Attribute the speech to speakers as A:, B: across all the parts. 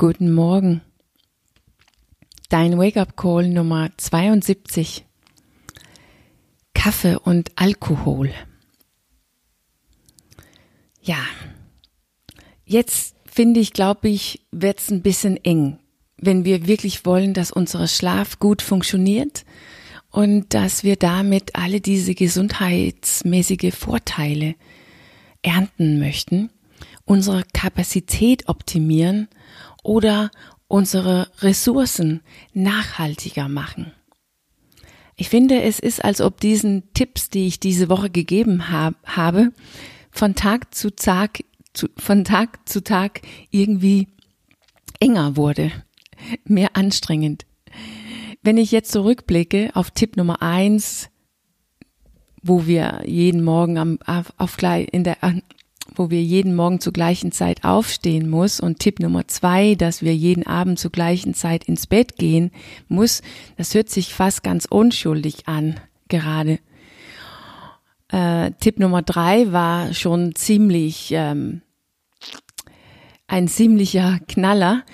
A: Guten Morgen. Dein Wake-up-Call Nummer 72. Kaffee und Alkohol. Ja, jetzt finde ich, glaube ich, wird es ein bisschen eng, wenn wir wirklich wollen, dass unser Schlaf gut funktioniert und dass wir damit alle diese gesundheitsmäßige Vorteile ernten möchten, unsere Kapazität optimieren oder unsere Ressourcen nachhaltiger machen. Ich finde, es ist, als ob diesen Tipps, die ich diese Woche gegeben hab, habe, von Tag zu Tag, zu, von Tag zu Tag irgendwie enger wurde, mehr anstrengend. Wenn ich jetzt zurückblicke auf Tipp Nummer eins, wo wir jeden Morgen am, auf, auf, in der, wo wir jeden Morgen zur gleichen Zeit aufstehen muss und Tipp Nummer zwei, dass wir jeden Abend zur gleichen Zeit ins Bett gehen muss, das hört sich fast ganz unschuldig an, gerade. Äh, Tipp Nummer drei war schon ziemlich ähm, ein ziemlicher Knaller,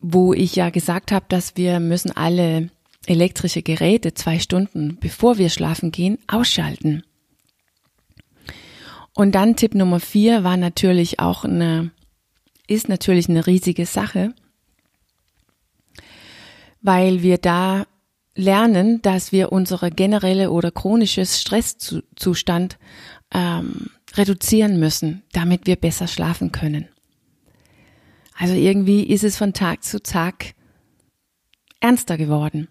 A: wo ich ja gesagt habe, dass wir müssen alle elektrische Geräte zwei Stunden bevor wir schlafen gehen ausschalten. Und dann Tipp Nummer vier war natürlich auch eine, ist natürlich eine riesige Sache, weil wir da lernen, dass wir unsere generelle oder chronisches Stresszustand ähm, reduzieren müssen, damit wir besser schlafen können. Also irgendwie ist es von Tag zu Tag ernster geworden.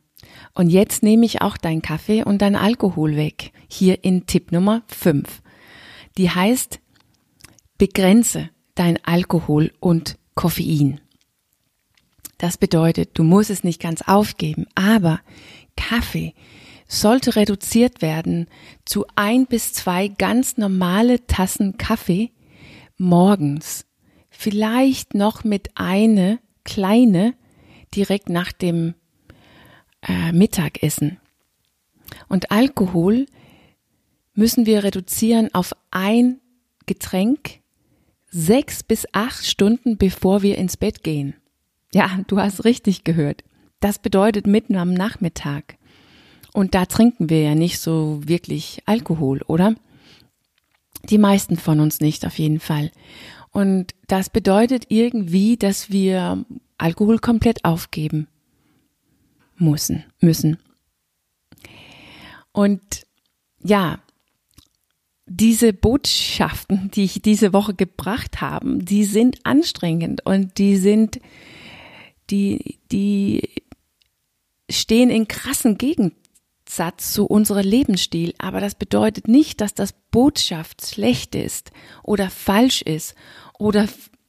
A: Und jetzt nehme ich auch dein Kaffee und dein Alkohol weg. Hier in Tipp Nummer 5 die heißt, begrenze dein Alkohol und Koffein. Das bedeutet, du musst es nicht ganz aufgeben, aber Kaffee sollte reduziert werden zu ein bis zwei ganz normale Tassen Kaffee morgens. Vielleicht noch mit eine kleine direkt nach dem äh, Mittagessen. Und Alkohol müssen wir reduzieren auf ein Getränk sechs bis acht Stunden bevor wir ins Bett gehen. Ja, du hast richtig gehört. Das bedeutet mitten am Nachmittag. Und da trinken wir ja nicht so wirklich Alkohol, oder? Die meisten von uns nicht, auf jeden Fall. Und das bedeutet irgendwie, dass wir Alkohol komplett aufgeben müssen. Und ja, diese Botschaften, die ich diese Woche gebracht habe, die sind anstrengend und die sind, die, die stehen in krassen Gegensatz zu unserem Lebensstil. Aber das bedeutet nicht, dass das Botschaft schlecht ist oder falsch ist oder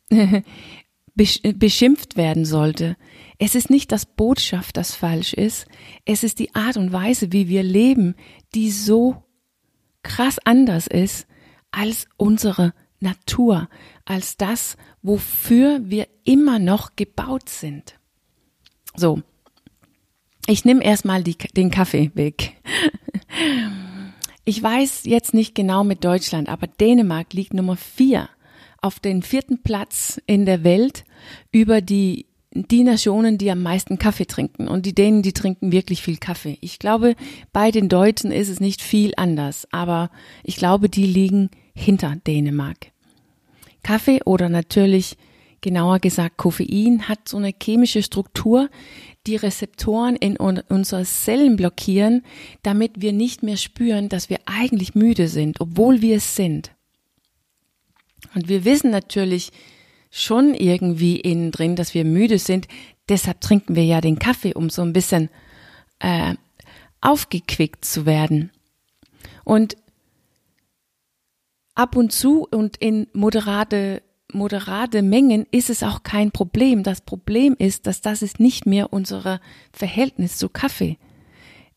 A: beschimpft werden sollte. Es ist nicht das Botschaft, das falsch ist. Es ist die Art und Weise, wie wir leben, die so krass anders ist als unsere Natur, als das, wofür wir immer noch gebaut sind. So, ich nehme erstmal den Kaffee weg. Ich weiß jetzt nicht genau mit Deutschland, aber Dänemark liegt Nummer vier auf den vierten Platz in der Welt über die die Nationen, die am meisten Kaffee trinken und die Dänen, die trinken wirklich viel Kaffee. Ich glaube, bei den Deutschen ist es nicht viel anders, aber ich glaube, die liegen hinter Dänemark. Kaffee oder natürlich genauer gesagt Koffein hat so eine chemische Struktur, die Rezeptoren in unseren Zellen blockieren, damit wir nicht mehr spüren, dass wir eigentlich müde sind, obwohl wir es sind. Und wir wissen natürlich, schon irgendwie innen drin, dass wir müde sind. Deshalb trinken wir ja den Kaffee, um so ein bisschen äh, aufgequickt zu werden. Und ab und zu und in moderate moderate Mengen ist es auch kein Problem. Das Problem ist, dass das ist nicht mehr unser Verhältnis zu Kaffee.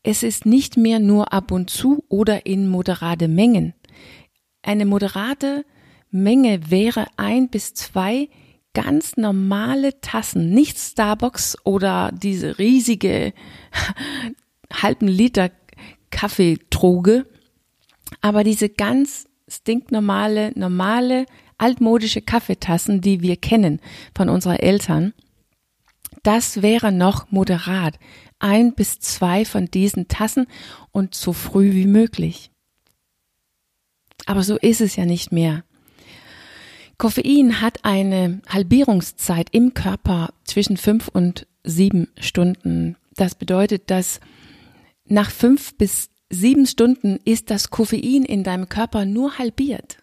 A: Es ist nicht mehr nur ab und zu oder in moderate Mengen. Eine moderate Menge wäre ein bis zwei ganz normale Tassen, nicht Starbucks oder diese riesige halben Liter Kaffeetruge, aber diese ganz stinknormale, normale, altmodische Kaffeetassen, die wir kennen von unseren Eltern, Das wäre noch moderat. Ein bis zwei von diesen Tassen und so früh wie möglich. Aber so ist es ja nicht mehr. Koffein hat eine Halbierungszeit im Körper zwischen fünf und sieben Stunden. Das bedeutet, dass nach fünf bis sieben Stunden ist das Koffein in deinem Körper nur halbiert.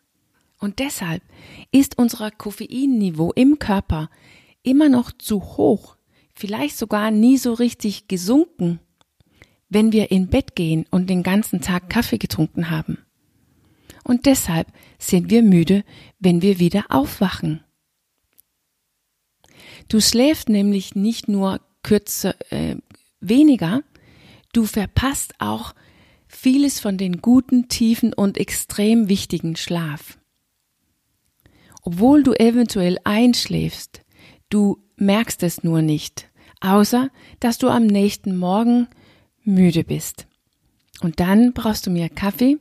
A: Und deshalb ist unser Koffeinniveau im Körper immer noch zu hoch, vielleicht sogar nie so richtig gesunken, wenn wir in Bett gehen und den ganzen Tag Kaffee getrunken haben. Und deshalb sind wir müde, wenn wir wieder aufwachen. Du schläfst nämlich nicht nur kürzer, äh, weniger, du verpasst auch vieles von den guten, tiefen und extrem wichtigen Schlaf. Obwohl du eventuell einschläfst, du merkst es nur nicht, außer dass du am nächsten Morgen müde bist. Und dann brauchst du mehr Kaffee,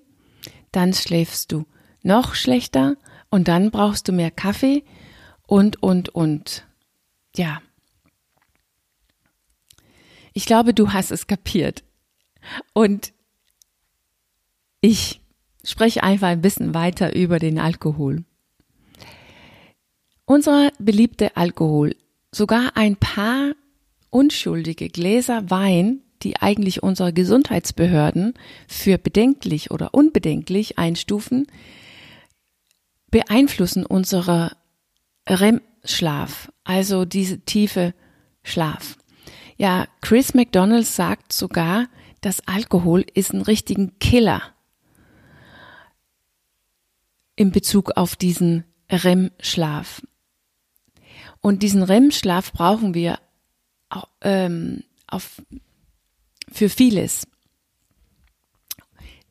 A: dann schläfst du noch schlechter und dann brauchst du mehr Kaffee und, und, und. Ja. Ich glaube, du hast es kapiert. Und ich spreche einfach ein bisschen weiter über den Alkohol. Unser beliebter Alkohol, sogar ein paar unschuldige Gläser Wein, die eigentlich unsere Gesundheitsbehörden für bedenklich oder unbedenklich einstufen, beeinflussen unsere REM-Schlaf, also diese tiefe Schlaf. Ja, Chris McDonald sagt sogar, dass Alkohol ist ein richtigen Killer in Bezug auf diesen REM-Schlaf. Und diesen REM-Schlaf brauchen wir auch, ähm, auf, für vieles.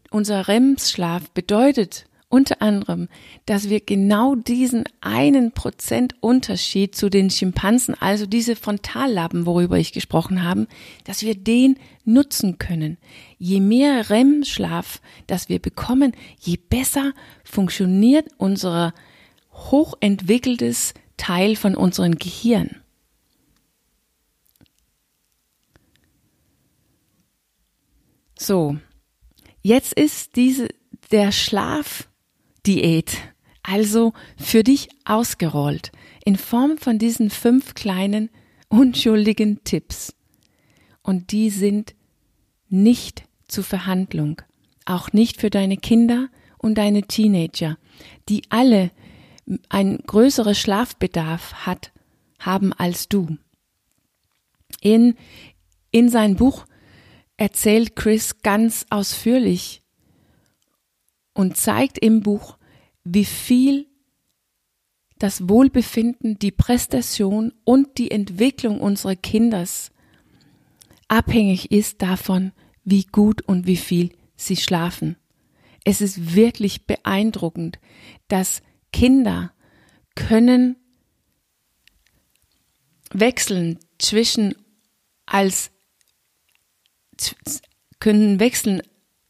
A: Unser REM-Schlaf bedeutet unter anderem, dass wir genau diesen einen Prozent Unterschied zu den Schimpansen, also diese Frontallappen, worüber ich gesprochen habe, dass wir den nutzen können. Je mehr REM-Schlaf, das wir bekommen, je besser funktioniert unser hochentwickeltes Teil von unserem Gehirn. So, jetzt ist diese, der Schlafdiät also für dich ausgerollt in Form von diesen fünf kleinen unschuldigen Tipps. Und die sind nicht zur Verhandlung, auch nicht für deine Kinder und deine Teenager, die alle ein größerer Schlafbedarf hat, haben als du. In, in sein Buch erzählt Chris ganz ausführlich und zeigt im Buch, wie viel das Wohlbefinden, die Prestation und die Entwicklung unserer Kinders abhängig ist davon, wie gut und wie viel sie schlafen. Es ist wirklich beeindruckend, dass Kinder können wechseln zwischen als können wechseln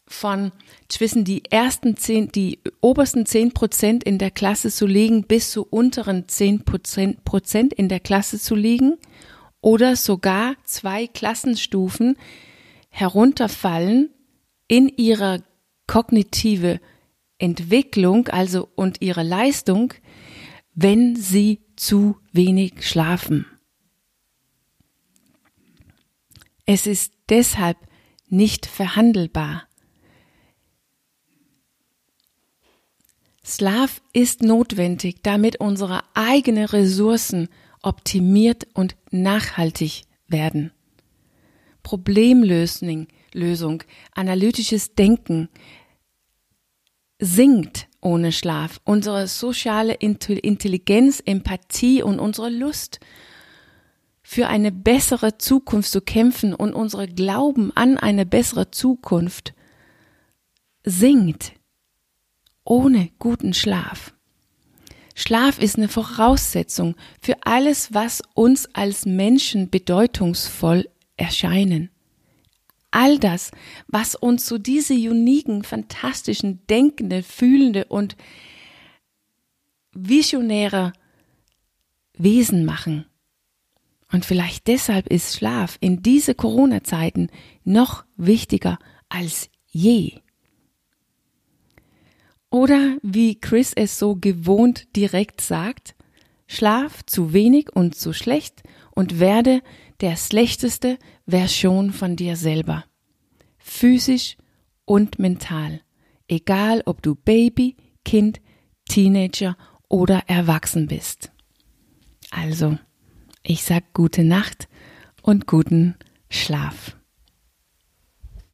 A: von zwischen die ersten zehn, die obersten zehn Prozent in der Klasse zu liegen bis zu unteren zehn Prozent in der Klasse zu liegen oder sogar zwei Klassenstufen herunterfallen in ihrer kognitive Entwicklung, also und ihre Leistung, wenn sie zu wenig schlafen. Es ist deshalb nicht verhandelbar. Schlaf ist notwendig, damit unsere eigenen Ressourcen optimiert und nachhaltig werden. Problemlösung, Lösung, analytisches Denken, sinkt ohne Schlaf. Unsere soziale Intelligenz, Empathie und unsere Lust für eine bessere Zukunft zu kämpfen und unsere Glauben an eine bessere Zukunft sinkt ohne guten Schlaf. Schlaf ist eine Voraussetzung für alles, was uns als Menschen bedeutungsvoll erscheinen all das, was uns zu diese uniken, fantastischen, denkende, fühlende und visionäre Wesen machen. Und vielleicht deshalb ist Schlaf in diese Corona-Zeiten noch wichtiger als je. Oder wie Chris es so gewohnt direkt sagt, schlaf zu wenig und zu schlecht und werde der schlechteste Version von dir selber. Physisch und mental. Egal ob du Baby, Kind, Teenager oder erwachsen bist. Also, ich sag gute Nacht und guten Schlaf.